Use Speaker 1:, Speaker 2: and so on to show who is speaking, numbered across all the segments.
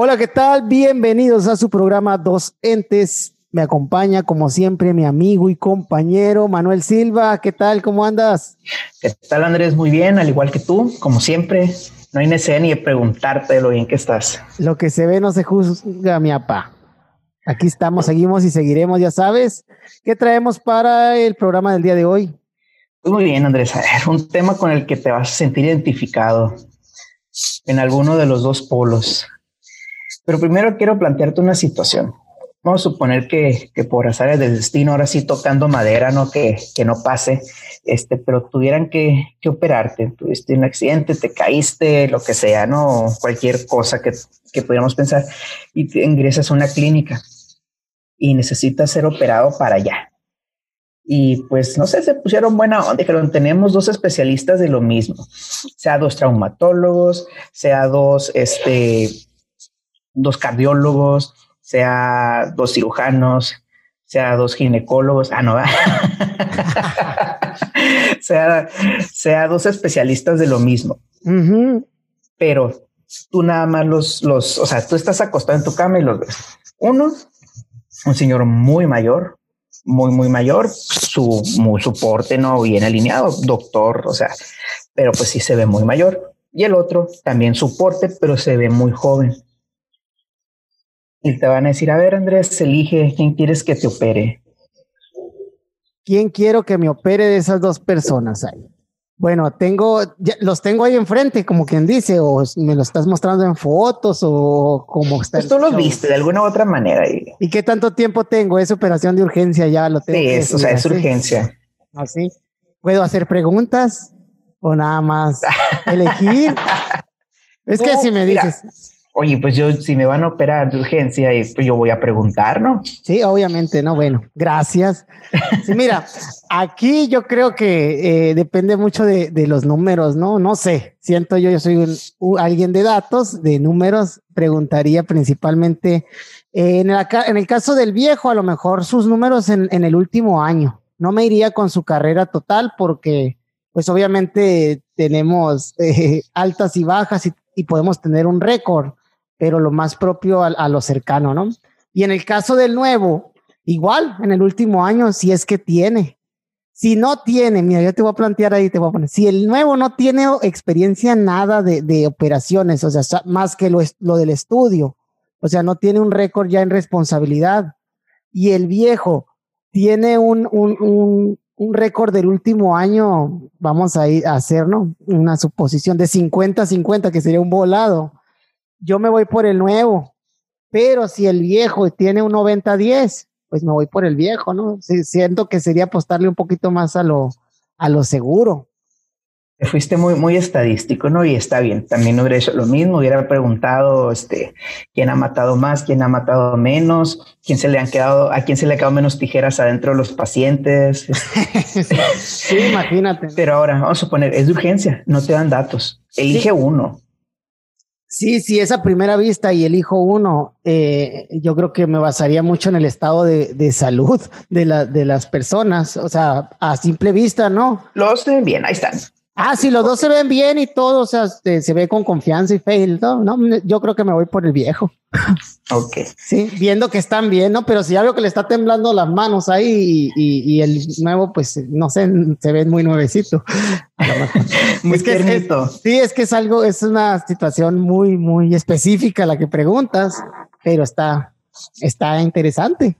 Speaker 1: Hola, ¿qué tal? Bienvenidos a su programa Dos Entes. Me acompaña, como siempre, mi amigo y compañero Manuel Silva. ¿Qué tal? ¿Cómo andas?
Speaker 2: ¿Qué tal, Andrés? Muy bien, al igual que tú, como siempre. No hay necesidad ni de preguntarte lo bien que estás.
Speaker 1: Lo que se ve no se juzga, mi papá. Aquí estamos, seguimos y seguiremos, ya sabes. ¿Qué traemos para el programa del día de hoy?
Speaker 2: Pues muy bien, Andrés. A ver, un tema con el que te vas a sentir identificado en alguno de los dos polos. Pero primero quiero plantearte una situación. Vamos a suponer que, que por azares del destino, ahora sí tocando madera, no que, que no pase, este, pero tuvieran que, que, operarte, tuviste un accidente, te caíste, lo que sea, no cualquier cosa que, que pudiéramos pensar, y te ingresas a una clínica y necesitas ser operado para allá. Y pues no sé, se pusieron buena onda, dijeron, tenemos dos especialistas de lo mismo, sea dos traumatólogos, sea dos, este, dos cardiólogos, sea dos cirujanos, sea dos ginecólogos, ah, no, sea, sea dos especialistas de lo mismo. Pero tú nada más los, los, o sea, tú estás acostado en tu cama y los ves. Uno, un señor muy mayor, muy, muy mayor, su, su porte no bien alineado, doctor, o sea, pero pues sí se ve muy mayor. Y el otro, también su porte, pero se ve muy joven. Y te van a decir, a ver, Andrés, elige quién quieres que te opere.
Speaker 1: ¿Quién quiero que me opere de esas dos personas ahí? Bueno, tengo, ya, los tengo ahí enfrente, como quien dice, o me lo estás mostrando en fotos o como
Speaker 2: está. Pues tú lo viste de alguna u otra manera.
Speaker 1: ¿Y, ¿Y qué tanto tiempo tengo? ¿Es operación de urgencia ya? Lo tengo
Speaker 2: sí, es, o sea, es urgencia.
Speaker 1: Así. ¿Puedo hacer preguntas o nada más elegir? es que si me dices
Speaker 2: oye, pues yo si me van a operar de urgencia, pues yo voy a preguntar, ¿no?
Speaker 1: Sí, obviamente, no, bueno, gracias. Sí, mira, aquí yo creo que eh, depende mucho de, de, los números, ¿no? No sé, siento yo, yo soy un, alguien de datos, de números, preguntaría principalmente eh, en, el, caso del viejo, a lo mejor sus números en, en el último año. No me iría con su carrera total porque, pues obviamente tenemos eh, altas y bajas y podemos tener un récord pero lo más propio a, lo cercano, ¿no? Y en el caso del nuevo, igual, en el último año, si es que tiene. Si no tiene, mira, yo te voy a plantear ahí, te voy a poner, si el nuevo no tiene experiencia nada de, de operaciones, o sea, más que lo, lo del estudio, o sea, no tiene un récord ya en responsabilidad, y el viejo tiene un, un, un, un récord del último año, vamos a, ir a hacer, ¿no? Una suposición de 50-50, que sería un volado yo me voy por el nuevo. Pero si el viejo tiene un 90-10, pues me voy por el viejo, ¿no? Sí, siento que sería apostarle un poquito más a lo, a lo seguro.
Speaker 2: Te fuiste muy, muy estadístico, ¿no? Y está bien. También hubiera hecho lo mismo, hubiera preguntado, este, quién ha matado más, quién ha matado menos, quién se le han quedado, a quién se le han quedado menos tijeras adentro de los pacientes.
Speaker 1: sí, imagínate.
Speaker 2: Pero ahora, vamos a suponer, es de urgencia, no te dan datos. Elige sí. uno.
Speaker 1: Sí, sí, esa primera vista y elijo uno, eh, yo creo que me basaría mucho en el estado de, salud de, de las personas, o sea, a simple vista, ¿no?
Speaker 2: Los ven bien, ahí están.
Speaker 1: Ah, sí, los dos se ven bien y todo, o sea, se, se ve con confianza y fe. No, no, yo creo que me voy por el viejo.
Speaker 2: Ok.
Speaker 1: Sí, viendo que están bien, ¿no? Pero si ya veo que le está temblando las manos ahí y, y, y el nuevo, pues no sé, se ve muy nuevecito.
Speaker 2: muy
Speaker 1: es que es, es, sí, es que es algo, es una situación muy, muy específica la que preguntas, pero está, está interesante.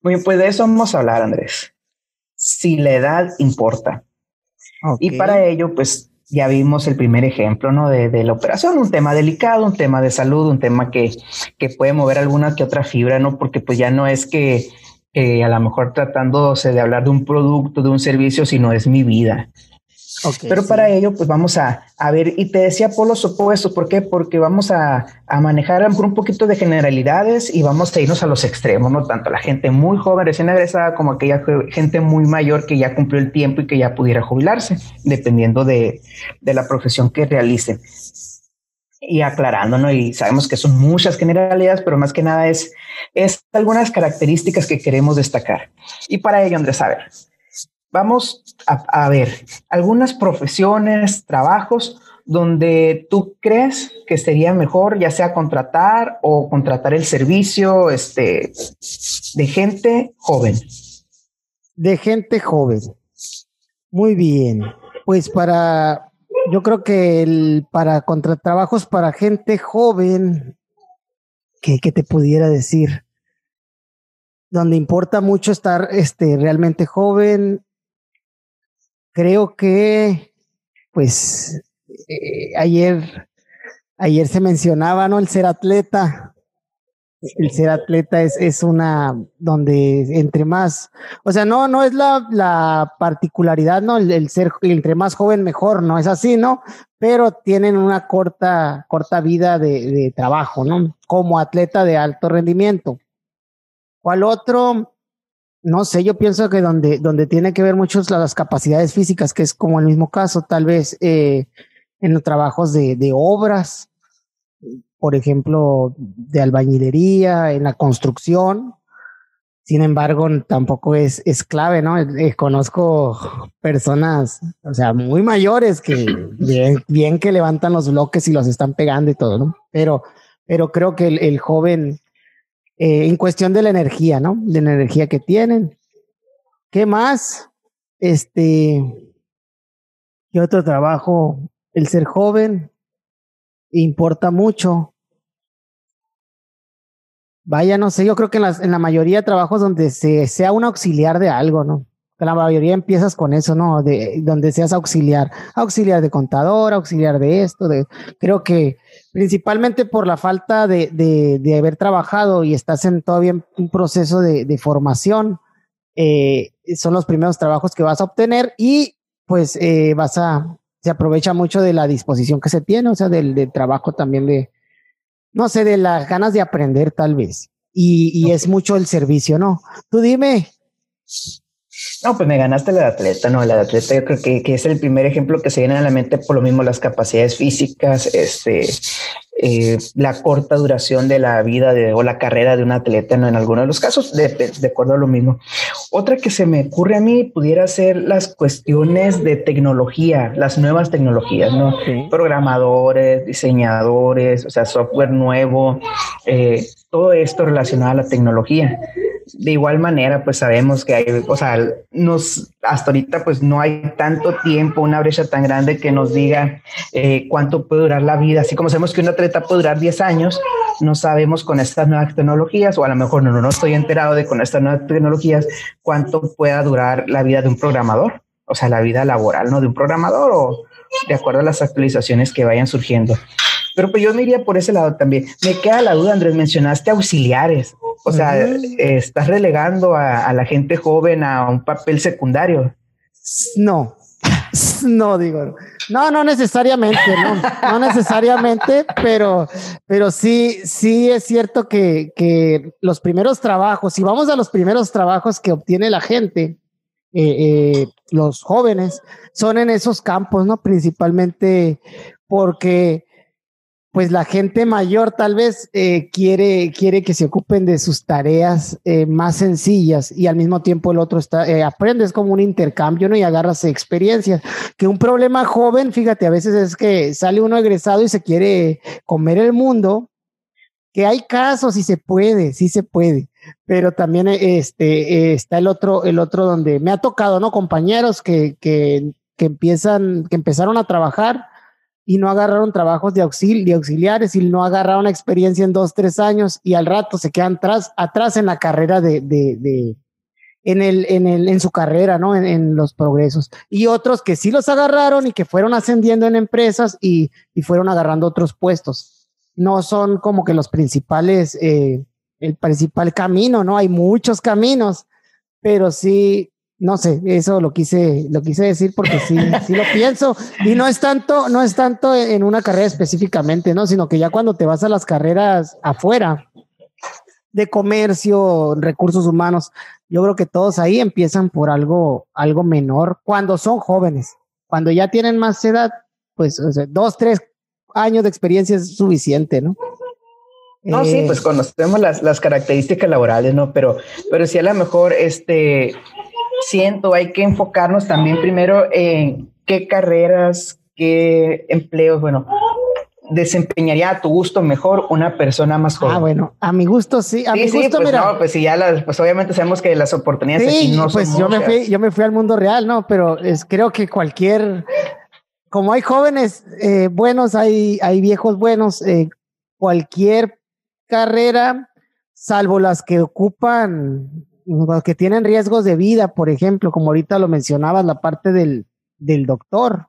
Speaker 2: Muy bien, pues de eso vamos a hablar, Andrés. Si la edad importa. Okay. Y para ello, pues ya vimos el primer ejemplo, ¿no? De, de, la operación, un tema delicado, un tema de salud, un tema que, que puede mover alguna que otra fibra, ¿no? Porque pues ya no es que, que a lo mejor tratándose de hablar de un producto, de un servicio, sino es mi vida. Okay, Pero sí. para ello, pues vamos a, a, ver, y te decía por los opuestos, ¿por qué? Porque vamos a, a manejar un poquito de generalidades y vamos a irnos a los extremos, ¿no? Tanto la gente muy joven, recién egresada, como aquella gente muy mayor que ya cumplió el tiempo y que ya pudiera jubilarse, dependiendo de, de la profesión que realicen. Y aclarando, ¿no? Y sabemos que son muchas generalidades, pero más que nada es, es algunas características que queremos destacar. Y para ello, Andrés, a ver, vamos a, ver algunas profesiones, trabajos donde tú crees que sería mejor, ya sea contratar o contratar el servicio este, de gente joven.
Speaker 1: De gente joven. Muy bien. Pues para, yo creo que el, para contratrabajos para gente joven, ¿qué, te pudiera decir? Donde importa mucho estar este, realmente joven, creo que, pues, eh, ayer, ayer se mencionaba, ¿no? El ser atleta. El ser atleta es, es una donde entre más, o sea, no, no es la, la particularidad, ¿no? El, ser entre más joven mejor, ¿no? Es así, ¿no? Pero tienen una corta, corta vida de, de trabajo, ¿no? Como atleta de alto rendimiento. ¿Cuál otro? No sé, yo pienso que donde, donde tiene que ver mucho las capacidades físicas, que es como el mismo caso, tal vez eh, en los trabajos de, de obras, por ejemplo, de albañilería, en la construcción. Sin embargo, tampoco es, es clave, ¿no? Eh, conozco personas, o sea, muy mayores que bien, bien que levantan los bloques y los están pegando y todo, ¿no? Pero, pero creo que el, el joven, eh, en cuestión de la energía, ¿no? De la energía que tienen. ¿Qué más? Este, ¿qué otro trabajo el ser joven importa mucho. Vaya, no sé, yo creo que en, las, en la mayoría de trabajos donde se, sea un auxiliar de algo, ¿no? La mayoría empiezas con eso, ¿no? De donde seas auxiliar, auxiliar de contador, auxiliar de esto, de, creo que principalmente por la falta de, de, de haber trabajado y estás en todavía un proceso de, de formación, eh, son los primeros trabajos que vas a obtener y pues eh, vas a, se aprovecha mucho de la disposición que se tiene, o sea, del, trabajo también de, no sé, de las ganas de aprender tal vez. Y, y es mucho el servicio, ¿no? Tú dime.
Speaker 2: No, pues me ganaste la de atleta, ¿no? La de atleta yo creo que, que, es el primer ejemplo que se viene a la mente por lo mismo las capacidades físicas, este, eh, la corta duración de la vida de, o la carrera de un atleta, ¿no? En algunos de los casos, de, de, acuerdo a lo mismo. Otra que se me ocurre a mí pudiera ser las cuestiones de tecnología, las nuevas tecnologías, ¿no? Programadores, diseñadores, o sea, software nuevo, eh, todo esto relacionado a la tecnología de igual manera, pues sabemos que hay, o sea, nos, hasta ahorita pues no hay tanto tiempo, una brecha tan grande que nos diga eh, cuánto puede durar la vida. Así como sabemos que un atleta puede durar 10 años, no sabemos con estas nuevas tecnologías, o a lo mejor no, no estoy enterado de con estas nuevas tecnologías cuánto pueda durar la vida de un programador, o sea, la vida laboral, ¿no? De un programador o de acuerdo a las actualizaciones que vayan surgiendo. Pero pues yo me iría por ese lado también. Me queda la duda, Andrés, mencionaste auxiliares. O sea, estás relegando a, la gente joven a un papel secundario.
Speaker 1: No, no digo, no, no necesariamente, no, no necesariamente, pero, pero sí, sí es cierto que, que los primeros trabajos, si vamos a los primeros trabajos que obtiene la gente, eh, eh, los jóvenes, son en esos campos, ¿no? Principalmente porque pues la gente mayor tal vez eh, quiere, quiere que se ocupen de sus tareas eh, más sencillas y al mismo tiempo el otro está, eh, aprende, es como un intercambio, ¿no? Y agarras experiencias. Que un problema joven, fíjate, a veces es que sale uno egresado y se quiere comer el mundo, que hay casos y se puede, sí se puede, pero también este, está el otro, el otro donde me ha tocado, ¿no? Compañeros que, que, que empiezan, que empezaron a trabajar y no agarraron trabajos de, auxil de auxiliares y no agarraron experiencia en dos, tres años y al rato se quedan atrás, atrás en la carrera de, de, de en, el, en, el, en su carrera, ¿no? En, en, los progresos. Y otros que sí los agarraron y que fueron ascendiendo en empresas y, y fueron agarrando otros puestos. No son como que los principales, eh, el principal camino, ¿no? Hay muchos caminos, pero sí no sé, eso lo quise, lo quise decir porque sí, sí lo pienso. Y no es tanto, no es tanto en una carrera específicamente, ¿no? Sino que ya cuando te vas a las carreras afuera de comercio, recursos humanos, yo creo que todos ahí empiezan por algo, algo menor cuando son jóvenes. Cuando ya tienen más edad, pues dos, tres años de experiencia es suficiente, ¿no?
Speaker 2: No, sí, pues eh, conocemos las, las características laborales, ¿no? Pero, pero sí a lo mejor este siento, hay que enfocarnos también primero en qué carreras, qué empleos, bueno, desempeñaría a tu gusto mejor una persona más joven.
Speaker 1: Ah, bueno, a mi gusto sí, a mi gusto,
Speaker 2: pues No, pues sí, ya las, pues obviamente sabemos que las oportunidades aquí no
Speaker 1: pues yo me fui, yo me fui al mundo real, ¿no? Pero es, creo que cualquier, como hay jóvenes eh, buenos, hay, hay viejos buenos, eh, cualquier carrera, salvo las que ocupan, que tienen riesgos de vida, por ejemplo, como ahorita lo mencionabas, la parte del, del doctor,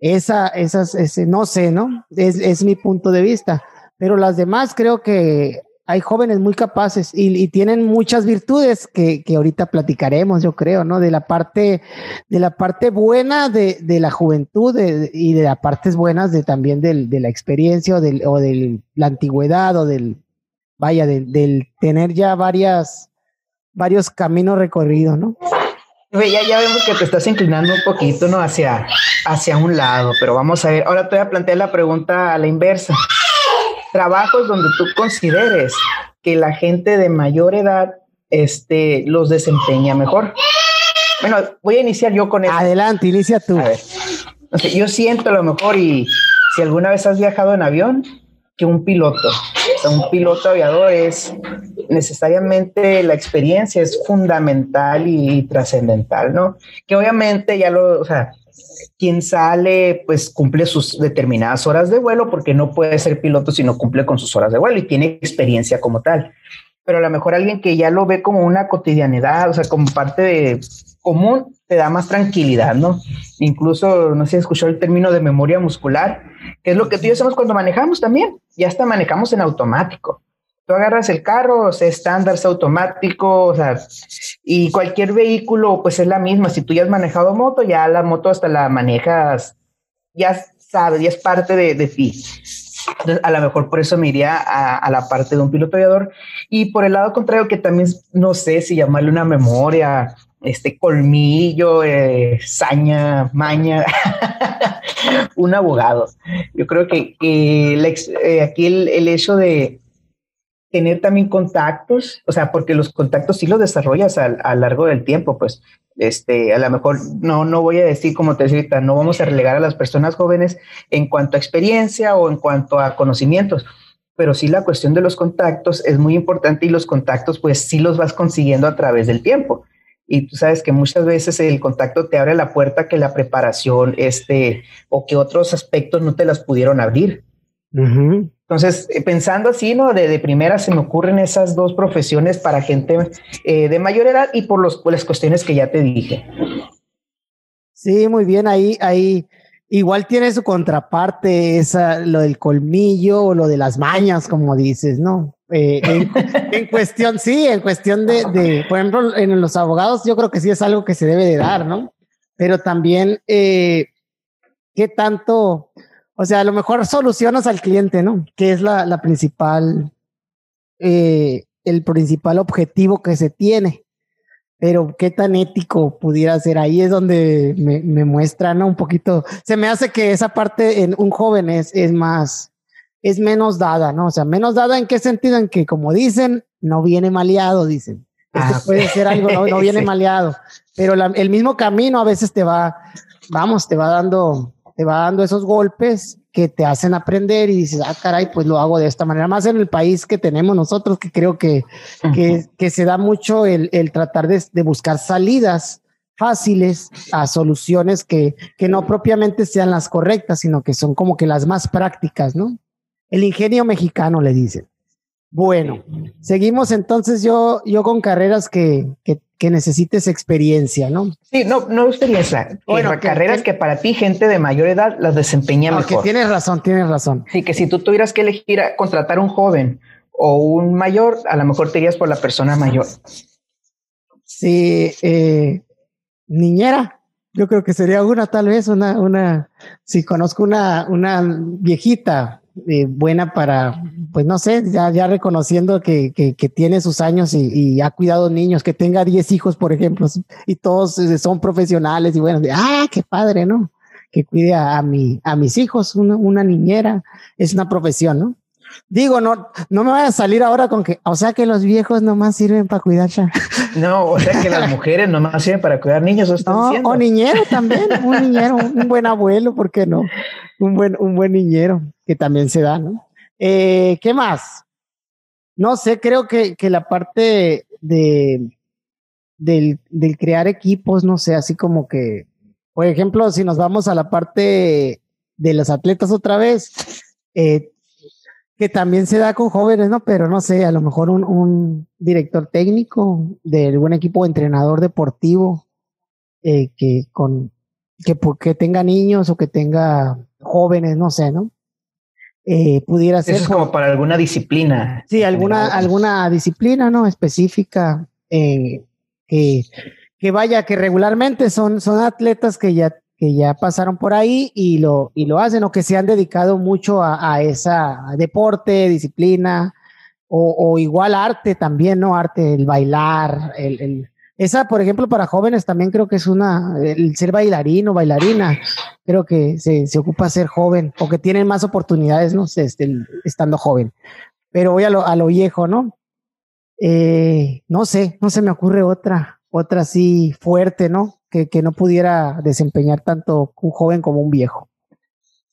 Speaker 1: esa, esas, ese, no sé, ¿no? Es, es mi punto de vista. Pero las demás creo que hay jóvenes muy capaces y, tienen muchas virtudes que, que, ahorita platicaremos, yo creo, ¿no? De la parte, de la parte buena de, de la juventud y de las partes buenas de también del, de la experiencia o de o del, la antigüedad o del, vaya, del tener ya varias, varios caminos recorridos, ¿no?
Speaker 2: Ya, ya vemos que te estás inclinando un poquito, ¿no? Hacia, hacia un lado, pero vamos a ver. Ahora te voy a plantear la pregunta a la inversa. Trabajos donde tú consideres que la gente de mayor edad este, los desempeña mejor. Bueno, voy a iniciar yo con eso.
Speaker 1: Adelante, inicia tú. A ver.
Speaker 2: yo siento a lo mejor, y si alguna vez has viajado en avión, que un piloto. Un piloto aviador es necesariamente la experiencia es fundamental y, trascendental, ¿no? Que obviamente ya lo, o sea, quien sale pues cumple sus determinadas horas de vuelo porque no puede ser piloto si no cumple con sus horas de vuelo y tiene experiencia como tal. Pero a lo mejor alguien que ya lo ve como una cotidianidad, o sea, como parte de común, te da más tranquilidad, ¿no? Incluso, no sé si escuchó el término de memoria muscular, que es lo que tú y yo hacemos cuando manejamos también. Ya hasta manejamos en automático. Tú agarras el carro, es estándar, es automático, o sea, y cualquier vehículo, pues es la misma. Si tú ya has manejado moto, ya la moto hasta la manejas, ya sabes, ya es parte de, de ti. Entonces, a lo mejor por eso me iría a, a, la parte de un piloto aviador. Y por el lado contrario, que también no sé si llamarle una memoria este colmillo, eh, saña, maña, un abogado. Yo creo que, eh, aquí el, hecho de tener también contactos, o sea, porque los contactos sí los desarrollas a, lo largo del tiempo, pues, este, a lo mejor no, no voy a decir como te decía, no vamos a relegar a las personas jóvenes en cuanto a experiencia o en cuanto a conocimientos, pero sí la cuestión de los contactos es muy importante y los contactos pues sí los vas consiguiendo a través del tiempo y tú sabes que muchas veces el contacto te abre la puerta que la preparación este o que otros aspectos no te las pudieron abrir. Entonces, eh, pensando así, ¿no? De, primera se me ocurren esas dos profesiones para gente eh, de mayor edad y por, los, por las cuestiones que ya te dije.
Speaker 1: Sí, muy bien, ahí, ahí igual tiene su contraparte, esa, lo del colmillo o lo de las mañas, como dices, ¿no? Eh, en, cuestión, sí, en cuestión de, por ejemplo, en los abogados yo creo que sí es algo que se debe de dar, ¿no? Pero también, eh, ¿qué tanto? O sea, a lo mejor solucionas al cliente, ¿no? Que es la, la principal, eh, el principal objetivo que se tiene. Pero qué tan ético pudiera ser. Ahí es donde me, me muestra, ¿no? Un poquito. Se me hace que esa parte en un joven es, es más, es menos dada, ¿no? O sea, menos dada en qué sentido, en que como dicen, no viene maleado, dicen. Este ah, puede ser algo, no, viene maleado, pero el mismo camino a veces te va, vamos, te va dando, te va dando esos golpes que te hacen aprender y dices, ah, caray, pues lo hago de esta manera, más en el país que tenemos nosotros, que creo que, que, se da mucho el, el tratar de, de, buscar salidas fáciles a soluciones que, que no propiamente sean las correctas, sino que son como que las más prácticas, ¿no? El ingenio mexicano le dicen. Bueno, seguimos entonces yo, yo con carreras que, que, necesites experiencia, ¿no?
Speaker 2: Sí, no, no experiencia. Bueno, carreras que, para ti, gente de mayor edad, las desempeña mejor.
Speaker 1: tienes razón, tienes razón.
Speaker 2: Sí, que si tú tuvieras que elegir a contratar un joven o un mayor, a lo mejor te irías por la persona mayor.
Speaker 1: Sí, eh, niñera, yo creo que sería una, tal vez, una, una, si conozco una, una viejita eh, buena para, pues no sé, ya, ya reconociendo que, que, tiene sus años y, ha cuidado niños, que tenga 10 hijos, por ejemplo, y todos eh, son profesionales y bueno, de, ah, qué padre, ¿no? Que cuide a, mi, a mis hijos, una, una niñera, es una profesión, ¿no? Digo, no, no me vaya a salir ahora con que, o sea que los viejos nomás sirven para cuidar.
Speaker 2: No, o sea que las mujeres nomás sirven para cuidar niños.
Speaker 1: No, o niñero también, un niñero, un buen abuelo, ¿por qué no? Un buen, un buen niñero que también se da, ¿no? Eh, ¿Qué más? No sé, creo que, que la parte de, del, crear equipos, no sé, así como que, por ejemplo, si nos vamos a la parte de los atletas otra vez, eh, que también se da con jóvenes, ¿no? Pero no sé, a lo mejor un, director técnico de algún equipo entrenador deportivo eh, que con que, que tenga niños o que tenga jóvenes, no sé, ¿no? Eh, pudiera ser.
Speaker 2: Eso es como para alguna disciplina.
Speaker 1: Sí, alguna, alguna disciplina, ¿no? Específica, eh, que, que vaya, que regularmente son, son atletas que ya que ya pasaron por ahí y lo, y lo hacen o que se han dedicado mucho a, a esa deporte, disciplina o, o, igual arte también, ¿no? Arte, el bailar, el, el, esa, por ejemplo, para jóvenes también creo que es una, el ser bailarín o bailarina, creo que se, se ocupa ser joven o que tienen más oportunidades, ¿no? Este, estando joven. Pero voy a lo, a lo viejo, ¿no? Eh, no sé, no se me ocurre otra, otra así fuerte, ¿no? que, que no pudiera desempeñar tanto un joven como un viejo.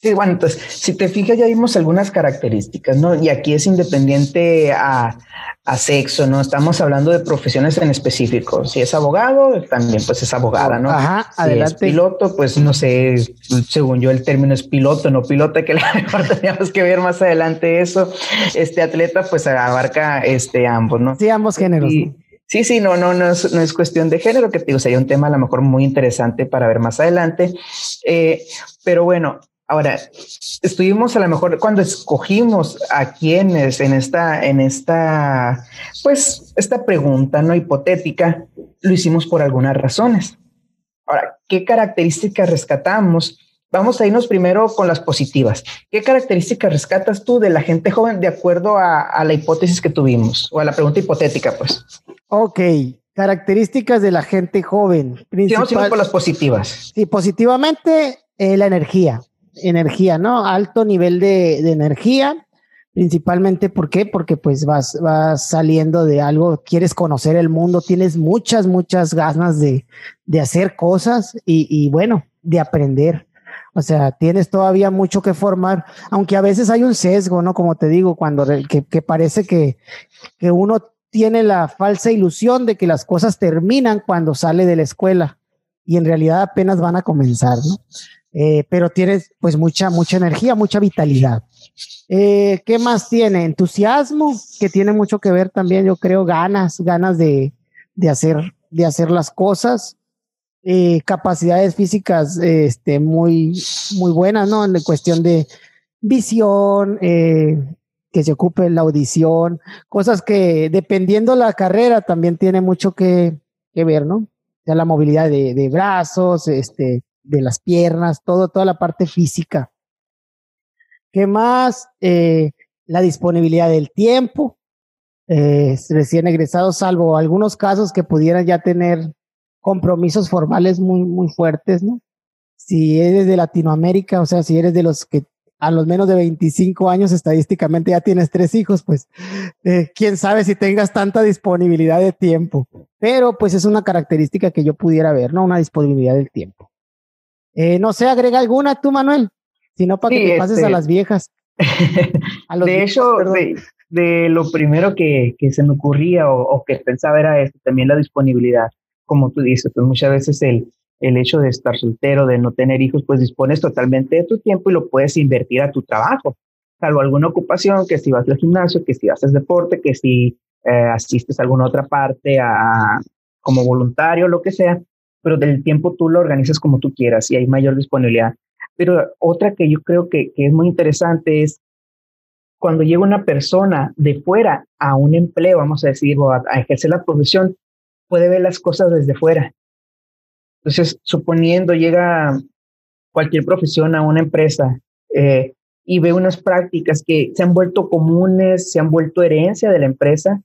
Speaker 2: Sí, bueno, entonces, si te fijas, ya vimos algunas características, ¿no? Y aquí es independiente a, a, sexo, ¿no? Estamos hablando de profesiones en específico. Si es abogado, también pues es abogada, ¿no?
Speaker 1: Ajá,
Speaker 2: si
Speaker 1: adelante.
Speaker 2: es piloto, pues no sé, según yo el término es piloto, no pilota, que la mejor teníamos que ver más adelante eso. Este atleta pues abarca este ambos, ¿no?
Speaker 1: Sí, ambos géneros.
Speaker 2: Y,
Speaker 1: ¿no?
Speaker 2: Sí, sí, no, no, no es, no es cuestión de género, que te digo, sería un tema a lo mejor muy interesante para ver más adelante. Eh, pero bueno, ahora estuvimos a lo mejor cuando escogimos a quienes en esta, en esta, pues, esta pregunta no hipotética, lo hicimos por algunas razones. Ahora, ¿qué características rescatamos? Vamos a irnos primero con las positivas. ¿Qué características rescatas tú de la gente joven de acuerdo a, a la hipótesis que tuvimos o a la pregunta hipotética, pues?
Speaker 1: Ok, características de la gente joven.
Speaker 2: Principal, sí, vamos por las positivas.
Speaker 1: Sí, positivamente eh, la energía, energía, ¿no? Alto nivel de, de, energía, principalmente, ¿por qué? Porque pues vas, vas saliendo de algo, quieres conocer el mundo, tienes muchas, muchas ganas de, de hacer cosas y, y bueno, de aprender. O sea, tienes todavía mucho que formar, aunque a veces hay un sesgo, ¿no? Como te digo, cuando que, que parece que, que uno tiene la falsa ilusión de que las cosas terminan cuando sale de la escuela y en realidad apenas van a comenzar, ¿no? Eh, pero tienes pues mucha, mucha energía, mucha vitalidad. Eh, ¿Qué más tiene? Entusiasmo, que tiene mucho que ver también, yo creo, ganas, ganas de, de hacer, de hacer las cosas. Eh, capacidades físicas este, muy, muy buenas, ¿no? En cuestión de visión, que se ocupe la audición, cosas que dependiendo la carrera también tiene mucho que, que ver, ¿no? Ya la movilidad de, de, brazos, este, de las piernas, todo, toda la parte física. ¿Qué más? Eh, la disponibilidad del tiempo. Eh, recién egresados, salvo algunos casos que pudieran ya tener compromisos formales muy, muy fuertes, ¿no? Si eres de Latinoamérica, o sea, si eres de los que a los menos de 25 años estadísticamente ya tienes tres hijos, pues eh, quién sabe si tengas tanta disponibilidad de tiempo. Pero pues es una característica que yo pudiera ver, ¿no? Una disponibilidad del tiempo. Eh, no sé, agrega alguna tú, Manuel, si no para sí, que te este... pases a las viejas.
Speaker 2: A los de viejos, hecho, de, de, lo primero que, que se me ocurría o, o, que pensaba era esto, también la disponibilidad. Como tú dices, pues muchas veces el, el hecho de estar soltero, de no tener hijos, pues dispones totalmente de tu tiempo y lo puedes invertir a tu trabajo, salvo alguna ocupación, que si vas al gimnasio, que si haces deporte, que si eh, asistes a alguna otra parte a, como voluntario, lo que sea, pero del tiempo tú lo organizas como tú quieras y hay mayor disponibilidad. Pero otra que yo creo que, que es muy interesante es cuando llega una persona de fuera a un empleo, vamos a decir, o a, ejercer la profesión, puede ver las cosas desde fuera entonces, suponiendo llega cualquier profesión a una empresa eh, y ve unas prácticas que se han vuelto comunes, se han vuelto herencia de la empresa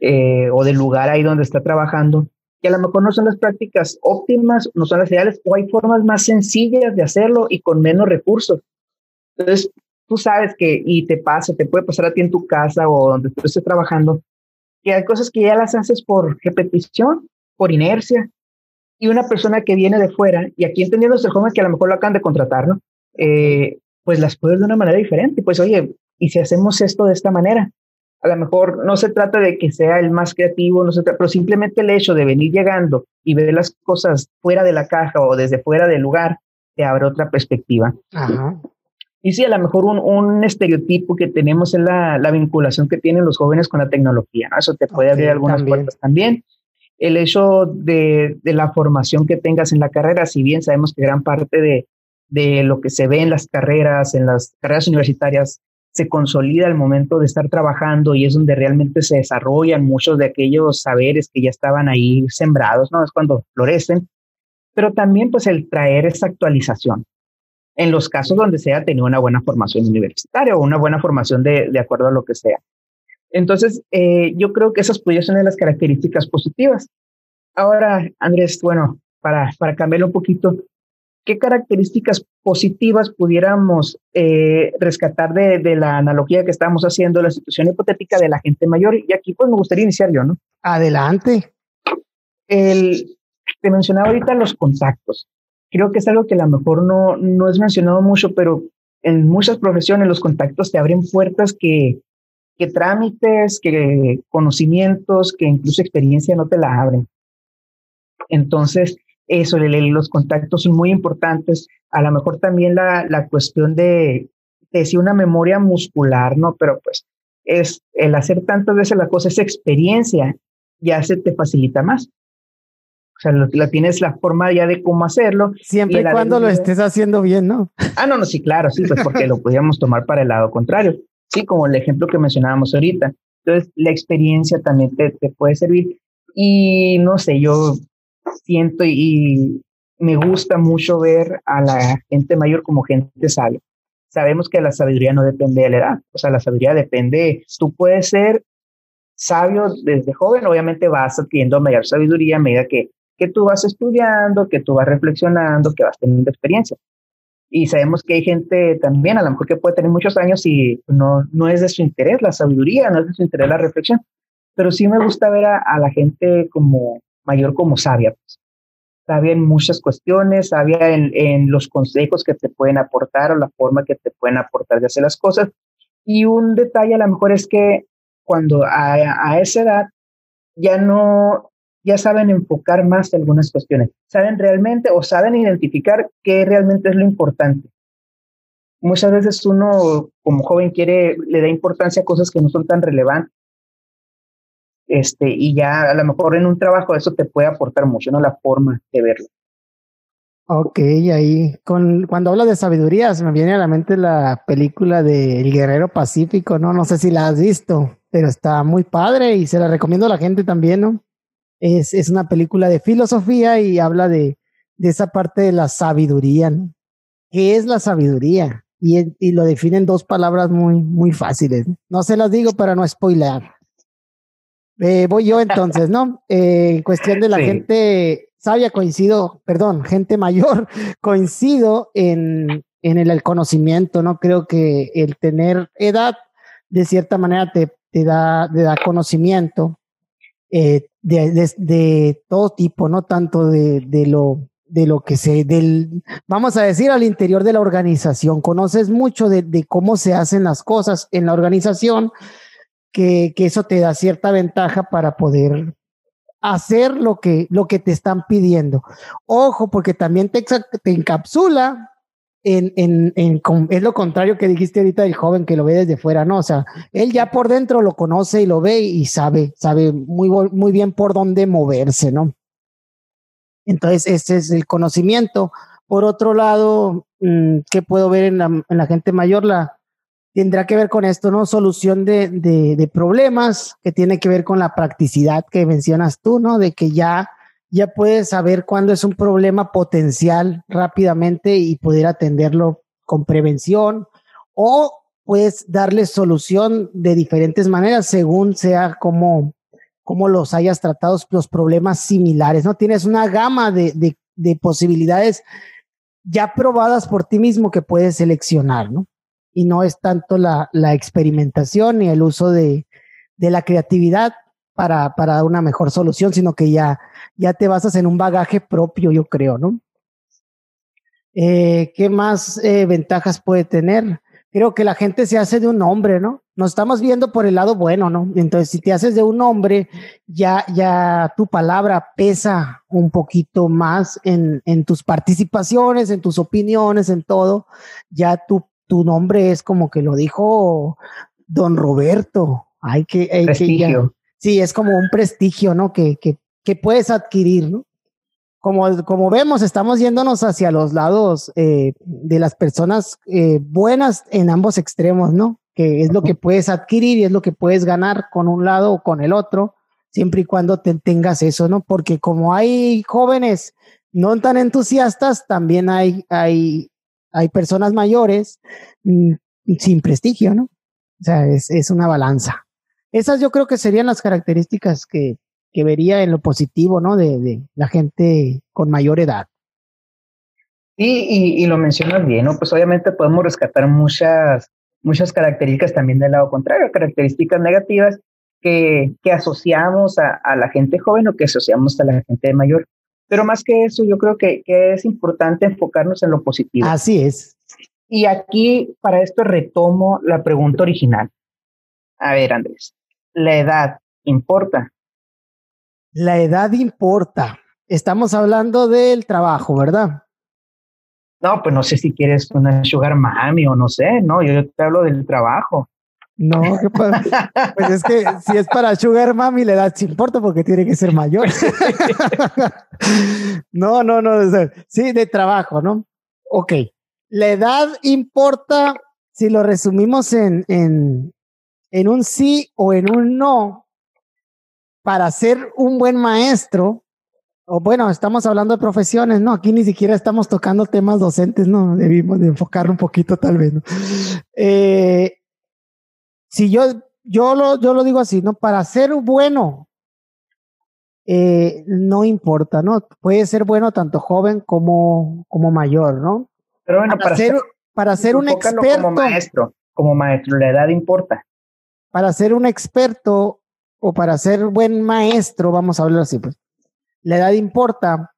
Speaker 2: eh, o del lugar ahí donde está trabajando, que a lo mejor no son las prácticas óptimas, no son las ideales, o hay formas más sencillas de hacerlo y con menos recursos. Entonces, tú sabes que, y te pasa, te puede pasar a ti en tu casa o donde tú estés trabajando, que hay cosas que ya las haces por repetición, por inercia, y una persona que viene de fuera, y aquí entendiendo el joven que a lo mejor lo acaban de contratar, ¿no? Eh, pues las puedes de una manera diferente. Pues oye, ¿y si hacemos esto de esta manera? A lo mejor no se trata de que sea el más creativo, no se trata, pero simplemente el hecho de venir llegando y ver las cosas fuera de la caja o desde fuera del lugar te abre otra perspectiva. Ajá. Y sí, a lo mejor un, un estereotipo que tenemos es la, la, vinculación que tienen los jóvenes con la tecnología. Eso te puede abrir algunas puertas también. El hecho de, de, la formación que tengas en la carrera, si bien sabemos que gran parte de, de lo que se ve en las carreras, en las carreras universitarias, se consolida al momento de estar trabajando y es donde realmente se desarrollan muchos de aquellos saberes que ya estaban ahí sembrados, ¿no? Es cuando florecen, pero también pues el traer esa actualización. En los casos donde se haya tenido una buena formación universitaria o una buena formación de, de acuerdo a lo que sea. Entonces, eh, yo creo que esas son de las características positivas. Ahora, Andrés, bueno, para, para cambiar un poquito, ¿qué características positivas pudiéramos eh, rescatar de, de, la analogía que estamos haciendo, la situación hipotética de la gente mayor? Y aquí pues me gustaría iniciar yo, ¿no?
Speaker 1: Adelante.
Speaker 2: El, te mencionaba ahorita los contactos. Creo que es algo que a lo mejor no, no es mencionado mucho, pero en muchas profesiones los contactos te abren puertas que, que trámites, que conocimientos, que incluso experiencia no te la abren. Entonces, eso, los contactos son muy importantes. A lo mejor también la, la cuestión de, decir una memoria muscular, ¿no? Pero pues es el hacer tantas veces la cosa, esa experiencia ya se te facilita más. O sea, la tienes la forma ya de cómo hacerlo.
Speaker 1: Siempre y cuando lo estés haciendo bien, ¿no?
Speaker 2: Ah, no, no, sí, claro, sí, pues porque lo podíamos tomar para el lado contrario. Sí, como el ejemplo que mencionábamos ahorita. Entonces, la experiencia también te, te puede servir. Y no sé, yo siento y, me gusta mucho ver a la gente mayor como gente sabia. Sabemos que la sabiduría no depende de la edad, o sea, la sabiduría depende, tú puedes ser sabio desde joven, obviamente vas adquiriendo mayor sabiduría a medida que, que tú vas estudiando, que tú vas reflexionando, que vas teniendo experiencia. Y sabemos que hay gente también, a lo mejor que puede tener muchos años y no, no es de su interés la sabiduría, no es de su interés la reflexión, pero sí me gusta ver a, a la gente como mayor como sabia. Pues. Sabia en muchas cuestiones, sabia en, los consejos que te pueden aportar o la forma que te pueden aportar de hacer las cosas. Y un detalle a lo mejor es que cuando a, a esa edad ya no, ya saben enfocar más algunas cuestiones, saben realmente o saben identificar qué realmente es lo importante. Muchas veces uno como joven quiere, le da importancia a cosas que no son tan relevantes este, y ya a lo mejor en un trabajo eso te puede aportar mucho, ¿no? La forma de verlo.
Speaker 1: Ok, ahí, con, cuando habla de sabiduría, se me viene a la mente la película de El Guerrero Pacífico, ¿no? No sé si la has visto, pero está muy padre y se la recomiendo a la gente también, ¿no? Es, es una película de filosofía y habla de, de esa parte de la sabiduría, ¿no? ¿Qué es la sabiduría? Y, y lo definen dos palabras muy, muy fáciles. No se las digo para no spoiler. Eh, voy yo entonces, ¿no? Eh, en cuestión de la gente sabia, coincido, perdón, gente mayor, coincido en, en el, conocimiento, ¿no? Creo que el tener edad, de cierta manera, te, te, da, te da conocimiento eh, de, de, de, todo tipo, no tanto de, de lo de lo que se, del, vamos a decir, al interior de la organización. Conoces mucho de, de cómo se hacen las cosas en la organización, que, que eso te da cierta ventaja para poder hacer lo que, lo que te están pidiendo. Ojo, porque también te, encapsula en, en, en, es lo contrario que dijiste ahorita del joven que lo ve desde fuera, ¿no? O sea, él ya por dentro lo conoce y lo ve y sabe, sabe muy, muy bien por dónde moverse, ¿no? Entonces, ese es el conocimiento. Por otro lado, mm, ¿qué puedo ver en la, en la gente mayor? La, tendrá que ver con esto, ¿no? Solución de, de, problemas, que tiene que ver con la practicidad que mencionas tú, ¿no? De que ya, ya puedes saber cuándo es un problema potencial rápidamente y poder atenderlo con prevención o puedes darle solución de diferentes maneras según sea como, como los hayas tratado los problemas similares, ¿no? Tienes una gama de, de, de posibilidades ya probadas por ti mismo que puedes seleccionar, ¿no? Y no es tanto la, la experimentación ni el uso de, de la creatividad para, para, una mejor solución, sino que ya, ya te basas en un bagaje propio, yo creo, ¿no? Eh, ¿Qué más eh, ventajas puede tener? Creo que la gente se hace de un hombre, ¿no? Nos estamos viendo por el lado bueno, ¿no? Entonces, si te haces de un hombre, ya, ya tu palabra pesa un poquito más en, en tus participaciones, en tus opiniones, en todo. Ya tu, tu nombre es como que lo dijo don Roberto. Hay que, hay prestigio. sí, es como un prestigio, ¿no? Que, que, que puedes adquirir, ¿no? como, como vemos, estamos yéndonos hacia los lados eh, de las personas eh, buenas en ambos extremos, ¿no? Que es lo que puedes adquirir y es lo que puedes ganar con un lado o con el otro, siempre y cuando te tengas eso, ¿no? Porque como hay jóvenes no tan entusiastas, también hay, hay, hay personas mayores mm, sin prestigio, ¿no? O sea, es, es una balanza. Esas yo creo que serían las características que, que vería en lo positivo, ¿no? De, la gente con mayor edad.
Speaker 2: Sí, y, lo mencionas bien, ¿no? Pues obviamente podemos rescatar muchas, muchas características también del lado contrario, características negativas que, que asociamos a, a, la gente joven o que asociamos a la gente mayor. Pero más que eso, yo creo que, que es importante enfocarnos en lo positivo.
Speaker 1: Así es.
Speaker 2: Y aquí, para esto, retomo la pregunta original. A ver, Andrés, ¿la edad importa?
Speaker 1: La edad importa. Estamos hablando del trabajo, ¿verdad?
Speaker 2: No, pues no sé si quieres una sugar mami o no sé, no, yo te hablo del trabajo.
Speaker 1: No, pues es que si es para sugar mami, la edad sí importa porque tiene que ser mayor. no, no, no, sí, de trabajo, ¿no? Ok, la edad importa si lo resumimos en, en, en un sí o en un no, para ser un buen maestro, o bueno, estamos hablando de profesiones, ¿no? Aquí ni siquiera estamos tocando temas docentes, ¿no? Debimos de enfocar un poquito tal vez, ¿no? Eh, si yo, yo, lo, yo lo digo así, ¿no? Para ser bueno, eh, no importa, ¿no? Puede ser bueno tanto joven como, como mayor, ¿no?
Speaker 2: Pero bueno, para, ser,
Speaker 1: para ser un experto.
Speaker 2: Como maestro, como maestro, la edad importa.
Speaker 1: Para ser un experto o para ser buen maestro, vamos a hablar así, pues, la edad importa.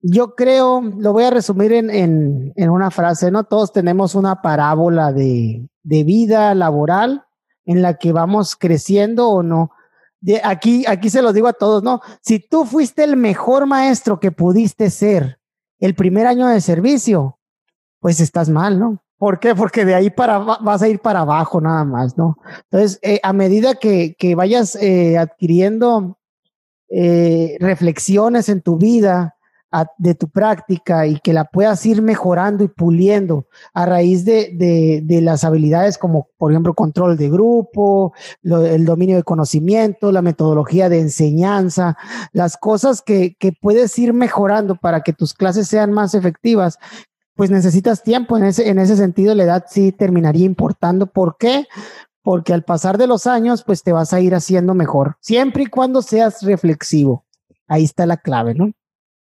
Speaker 1: Yo creo, lo voy a resumir en, en, en una frase, ¿no? Todos tenemos una parábola de, de, vida laboral en la que vamos creciendo o no. De aquí, aquí se lo digo a todos, ¿no? Si tú fuiste el mejor maestro que pudiste ser el primer año de servicio, pues estás mal, ¿no? ¿Por qué? Porque de ahí para vas a ir para abajo nada más, ¿no? Entonces, eh, a medida que, que vayas eh, adquiriendo eh, reflexiones en tu vida de tu práctica y que la puedas ir mejorando y puliendo a raíz de, de, las habilidades como, por ejemplo, control de grupo, el dominio de conocimiento, la metodología de enseñanza, las cosas que, que puedes ir mejorando para que tus clases sean más efectivas pues necesitas tiempo. En ese, en ese sentido, la edad sí terminaría importando. ¿Por qué? Porque al pasar de los años, pues te vas a ir haciendo mejor, siempre y cuando seas reflexivo. Ahí está la clave, ¿no?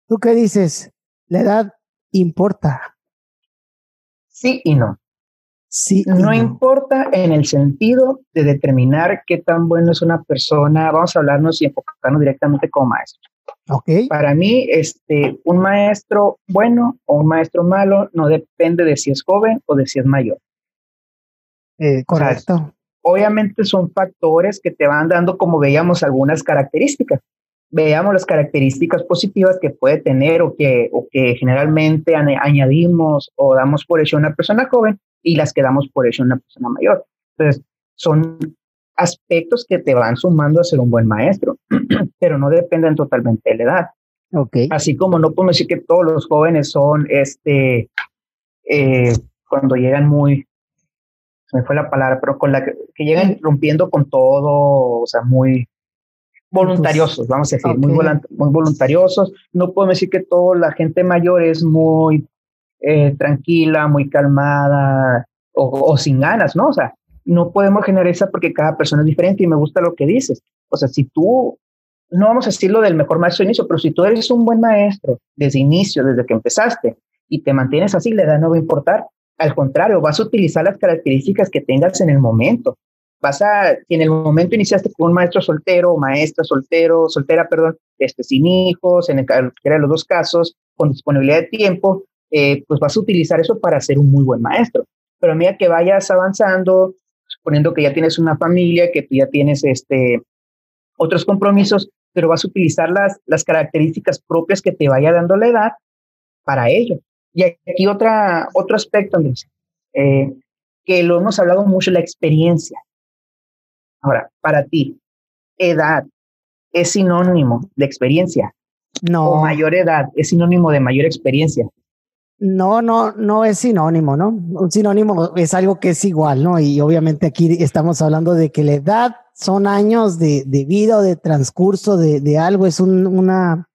Speaker 1: ¿Tú qué dices? La edad importa.
Speaker 2: Sí y no. Sí. no, importa en el sentido de determinar qué tan bueno es una persona. Vamos a hablarnos y enfocarnos directamente como maestro.
Speaker 1: Okay.
Speaker 2: Para mí, este, un maestro bueno o un maestro malo no depende de si es joven o de si es mayor.
Speaker 1: Eh, correcto.
Speaker 2: obviamente son factores que te van dando, como veíamos, algunas características. Veamos las características positivas que puede tener o que, o que generalmente añadimos o damos por hecho a una persona joven y las que damos por hecho a una persona mayor. Entonces, son aspectos que te van sumando a ser un buen maestro, pero no dependen totalmente de la edad.
Speaker 1: Okay.
Speaker 2: Así como no podemos decir que todos los jóvenes son, este, eh, cuando llegan muy, se me fue la palabra, pero con la que, llegan rompiendo con todo, o sea, muy voluntariosos, vamos a decir, muy, muy voluntariosos. No podemos decir que toda la gente mayor es muy eh, tranquila, muy calmada o, o sin ganas, ¿no? O sea, no podemos generar esa porque cada persona es diferente y me gusta lo que dices. O sea, si tú, no vamos a decirlo del mejor maestro de inicio, pero si tú eres un buen maestro desde inicio, desde que empezaste, y te mantienes así, la edad no va a importar, Al contrario, vas a utilizar las características que tengas en el momento. Vas a, si en el momento iniciaste con un maestro soltero maestra soltero, soltera, perdón, este, sin hijos, en el, de los dos casos, con disponibilidad de tiempo, eh, pues vas a utilizar eso para ser un muy buen maestro. Pero a medida que vayas avanzando, suponiendo que ya tienes una familia, que tú ya tienes este, otros compromisos, pero vas a utilizar las, las características propias que te vaya dando la edad para ello. Y aquí otra, otro aspecto, Andrés, eh, que lo hemos hablado mucho, la experiencia. Ahora, para ti, edad es sinónimo de experiencia. No. O mayor edad es sinónimo de mayor experiencia.
Speaker 1: No, no, no es sinónimo, ¿no? Un sinónimo es algo que es igual, ¿no? Y obviamente aquí estamos hablando de que la edad son años de, vida o de transcurso de, algo, es una,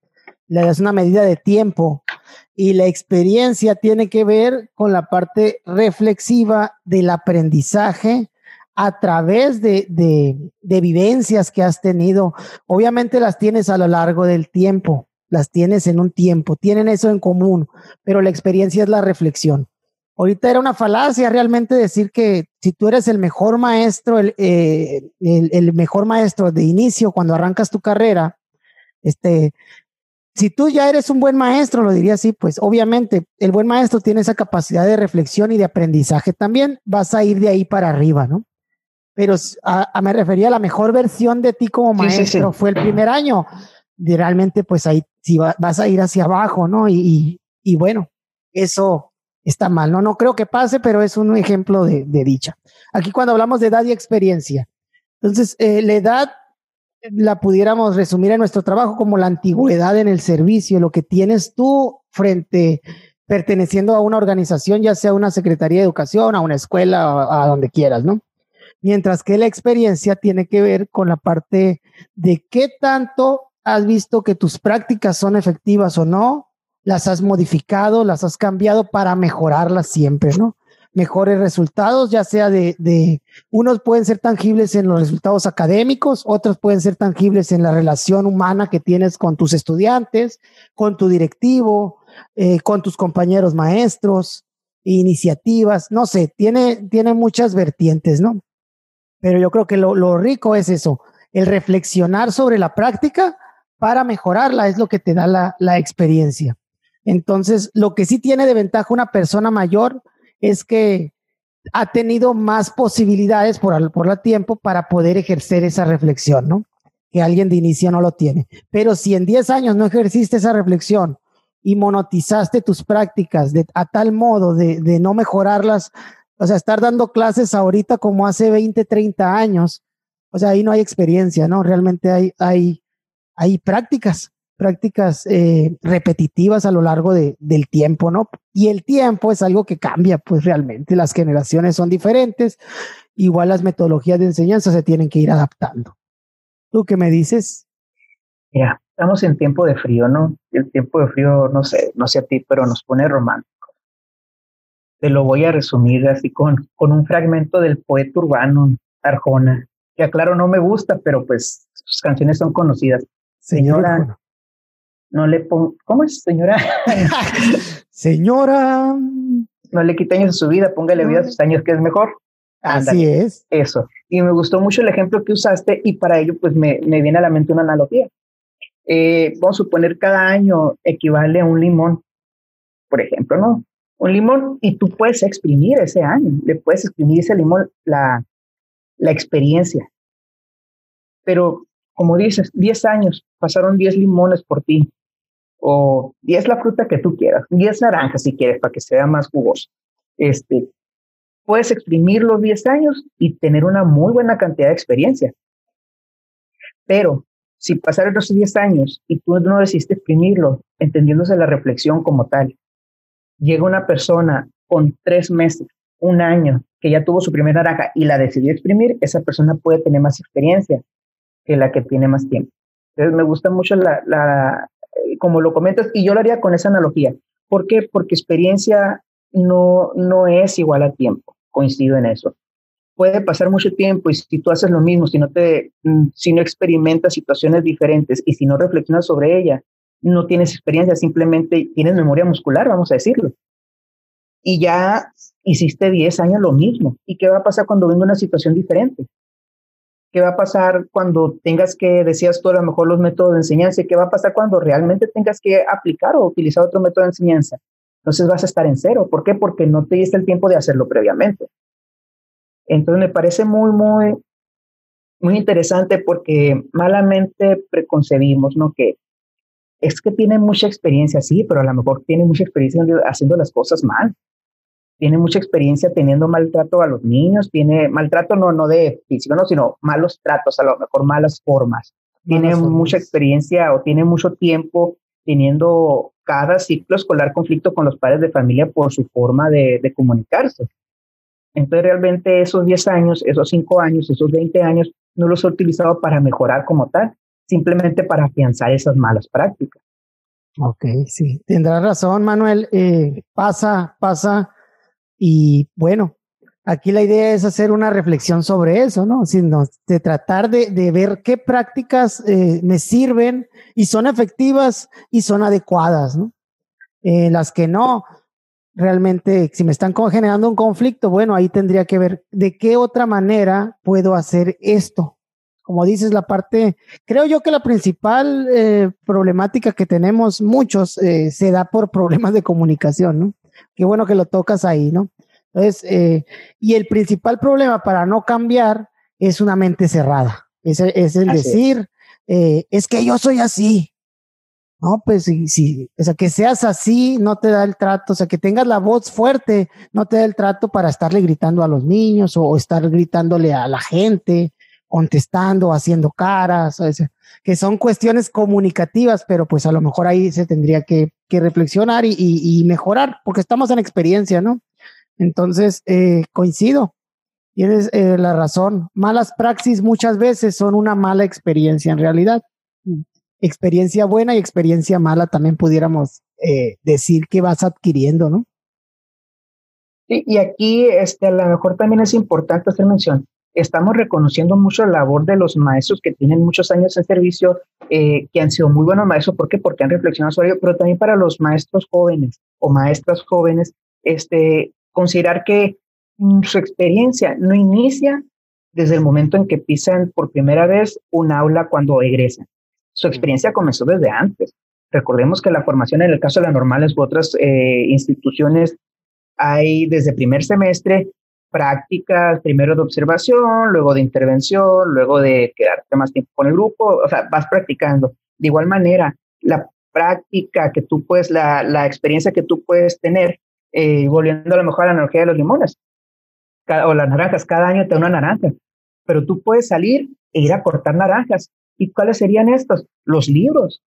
Speaker 1: es una medida de tiempo. Y la experiencia tiene que ver con la parte reflexiva del aprendizaje a través de, de vivencias que has tenido. Obviamente las tienes a lo largo del tiempo las tienes en un tiempo, tienen eso en común, pero la experiencia es la reflexión. Ahorita era una falacia realmente decir que si tú eres el mejor maestro, eh, el, el, mejor maestro de inicio cuando arrancas tu carrera, este, si tú ya eres un buen maestro, lo diría así, pues obviamente el buen maestro tiene esa capacidad de reflexión y de aprendizaje también, vas a ir de ahí para arriba, ¿no? Pero a, me refería a la mejor versión de ti como maestro, fue el primer año realmente pues ahí si vas a ir hacia abajo, ¿no? Y, y, bueno, eso está mal, ¿no? No creo que pase, pero es un ejemplo de, de dicha. Aquí cuando hablamos de edad y experiencia, entonces eh, la edad la pudiéramos resumir en nuestro trabajo como la antigüedad en el servicio, lo que tienes tú frente perteneciendo a una organización, ya sea una secretaría de educación, a una escuela, a donde quieras, ¿no? Mientras que la experiencia tiene que ver con la parte de qué tanto has visto que tus prácticas son efectivas o no, las has modificado, las has cambiado para mejorarlas siempre, ¿no? Mejores resultados, ya sea de, de, unos pueden ser tangibles en los resultados académicos, otros pueden ser tangibles en la relación humana que tienes con tus estudiantes, con tu directivo, eh, con tus compañeros maestros, iniciativas, no sé, tiene, tiene muchas vertientes, ¿no? Pero yo creo que lo, rico es eso, el reflexionar sobre la práctica para mejorarla, es lo que te da la, experiencia. Entonces, lo que sí tiene de ventaja una persona mayor es que ha tenido más posibilidades por, la tiempo para poder ejercer esa reflexión, ¿no? Que alguien de inicio no lo tiene. Pero si en 10 años no ejerciste esa reflexión y monotizaste tus prácticas de, a tal modo de no mejorarlas, o sea, estar dando clases ahorita como hace 20, 30 años, o sea, ahí no hay experiencia, ¿no? Realmente hay, hay, hay prácticas, prácticas eh, repetitivas a lo largo de, del tiempo, ¿no? Y el tiempo es algo que cambia, pues realmente las generaciones son diferentes, igual las metodologías de enseñanza se tienen que ir adaptando. ¿Tú qué me dices?
Speaker 2: Ya, estamos en tiempo de frío, ¿no? El tiempo de frío, no sé, no sé a ti, pero nos pone romántico. Te lo voy a resumir así con, con un fragmento del poeta urbano Arjona, que aclaro no me gusta, pero pues sus canciones son conocidas. Señora, no le pongo, ¿cómo es, señora?
Speaker 1: señora.
Speaker 2: No le quite años a su vida, póngale vida a sus años, que es mejor.
Speaker 1: Así es.
Speaker 2: Eso. Y me gustó mucho el ejemplo que usaste y para ello pues me, me viene a la mente una analogía. Eh, vamos a suponer cada año equivale a un limón, por ejemplo, ¿no? Un limón y tú puedes exprimir ese año, le puedes exprimir ese limón la, la experiencia. Pero como dices, 10 años, pasaron 10 limones por ti, o 10 la fruta que tú quieras, 10 naranjas si quieres, para que sea más jugoso. Este, puedes exprimir los 10 años y tener una muy buena cantidad de experiencia. Pero si pasaron los 10 años y tú no decidiste exprimirlo, entendiéndose la reflexión como tal, llega una persona con tres meses, un año, que ya tuvo su primera naranja y la decidió exprimir, esa persona puede tener más experiencia que la que tiene más tiempo. Entonces me gusta mucho la, eh, como lo comentas, y yo lo haría con esa analogía. ¿Por qué? Porque experiencia no, no es igual a tiempo, coincido en eso. Puede pasar mucho tiempo y si tú haces lo mismo, si no, te, mm, si no experimentas situaciones diferentes y si no reflexionas sobre ella, no tienes experiencia, simplemente tienes memoria muscular, vamos a decirlo. y ya hiciste 10 años lo mismo. ¿Y qué va a pasar cuando venga una situación diferente? ¿Qué va a pasar cuando tengas que, decías tú a lo mejor los métodos de enseñanza, qué va a pasar cuando realmente tengas que aplicar o utilizar otro método de enseñanza? Entonces vas a estar en cero. ¿Por qué? Porque no te diste el tiempo de hacerlo previamente. Entonces me parece muy, muy, muy interesante porque malamente preconcebimos, ¿no? Que es que tiene mucha experiencia, sí, pero a lo mejor tiene mucha experiencia haciendo las cosas mal. Tiene mucha experiencia teniendo maltrato a los niños, tiene maltrato no, no de físico, no, sino malos tratos, a lo mejor malas formas. Tiene mucha experiencia o tiene mucho tiempo teniendo cada ciclo escolar conflicto con los padres de familia por su forma de, de comunicarse. Entonces realmente esos 10 años, esos 5 años, esos 20 años, no los he utilizado para mejorar como tal, simplemente para afianzar esas malas prácticas.
Speaker 1: Ok, sí, tendrás razón, Manuel. Eh, pasa, pasa. Y bueno, aquí la idea es hacer una reflexión sobre eso, ¿no? Sino de tratar de, ver qué prácticas eh, me sirven y son efectivas y son adecuadas, ¿no? Eh, las que no, realmente, si me están generando un conflicto, bueno, ahí tendría que ver de qué otra manera puedo hacer esto. Como dices, la parte, creo yo que la principal eh, problemática que tenemos muchos eh, se da por problemas de comunicación, ¿no? Qué bueno que lo tocas ahí, ¿no? Entonces, eh, y el principal problema para no cambiar es una mente cerrada. Es, es el decir, es que yo soy así, no, pues sí, sí, o sea, que seas así no te da el trato, o sea, que tengas la voz fuerte no te da el trato para estarle gritando a los niños o, estar gritándole a la gente, contestando, haciendo caras, que son cuestiones comunicativas, pero pues a lo mejor ahí se tendría que, reflexionar y, y, mejorar, porque estamos en experiencia, ¿no? Entonces, eh, coincido, tienes eh, la razón. Malas praxis muchas veces son una mala experiencia en realidad experiencia buena y experiencia mala también pudiéramos eh, decir que vas adquiriendo, ¿no?
Speaker 2: Sí, y aquí este, a lo mejor también es importante hacer mención. Estamos reconociendo mucho la labor de los maestros que tienen muchos años en servicio, eh, que han sido muy buenos maestros. ¿Por qué? Porque han reflexionado sobre ello, pero también para los maestros jóvenes o maestras jóvenes, este, considerar que mm, su experiencia no inicia desde el momento en que pisan por primera vez un aula cuando egresan. Su experiencia comenzó desde antes. Recordemos que la formación en el caso de las normales u otras eh, instituciones hay desde primer semestre prácticas, primero de observación, luego de intervención, luego de quedarte más tiempo con el grupo, o sea, vas practicando. De igual manera, la práctica que tú puedes, la, la experiencia que tú puedes tener, eh, volviendo a lo mejor a la analogía de los limones o las naranjas, cada año te da una naranja, pero tú puedes salir e ir a cortar naranjas ¿Y cuáles serían estos? Los libros.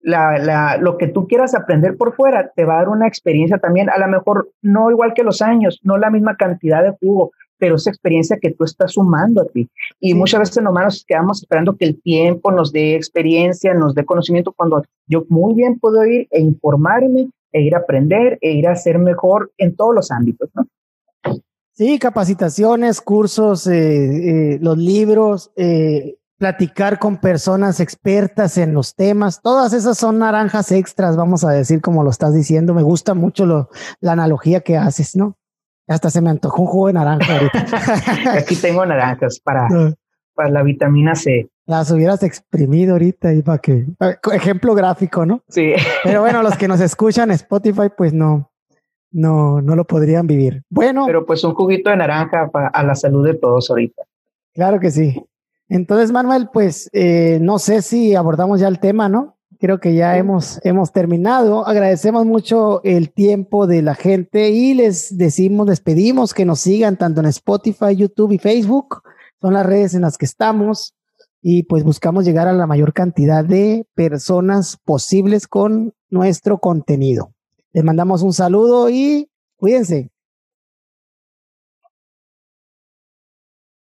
Speaker 2: La, la, lo que tú quieras aprender por fuera te va a dar una experiencia también, a lo mejor no igual que los años, no la misma cantidad de jugo, pero esa experiencia que tú estás sumando a ti. Y muchas veces nomás nos quedamos esperando que el tiempo nos dé experiencia, nos dé conocimiento, cuando yo muy bien puedo ir e informarme, e ir a aprender, e ir a ser mejor en todos los ámbitos, ¿no?
Speaker 1: Sí, capacitaciones, cursos, eh, eh, los libros, eh, platicar con personas expertas en los temas. Todas esas son naranjas extras, vamos a decir como lo estás diciendo. Me gusta mucho lo, la analogía que haces, ¿no? Hasta se me antojó un jugo de naranja ahorita.
Speaker 2: Aquí tengo naranjas para, para la vitamina C.
Speaker 1: Las hubieras exprimido ahorita y para que ejemplo gráfico, ¿no?
Speaker 2: Sí.
Speaker 1: Pero bueno, los que nos escuchan Spotify, pues no, no, no lo podrían vivir. Bueno.
Speaker 2: Pero pues un juguito de naranja para, a la salud de todos ahorita.
Speaker 1: Claro que sí. Entonces, Manuel, pues eh, no sé si abordamos ya el tema, ¿no? Creo que ya hemos, hemos terminado. Agradecemos mucho el tiempo de la gente y les decimos, les pedimos que nos sigan tanto en Spotify, YouTube y Facebook. Son las redes en las que estamos y pues buscamos llegar a la mayor cantidad de personas posibles con nuestro contenido. Les mandamos un saludo y cuídense.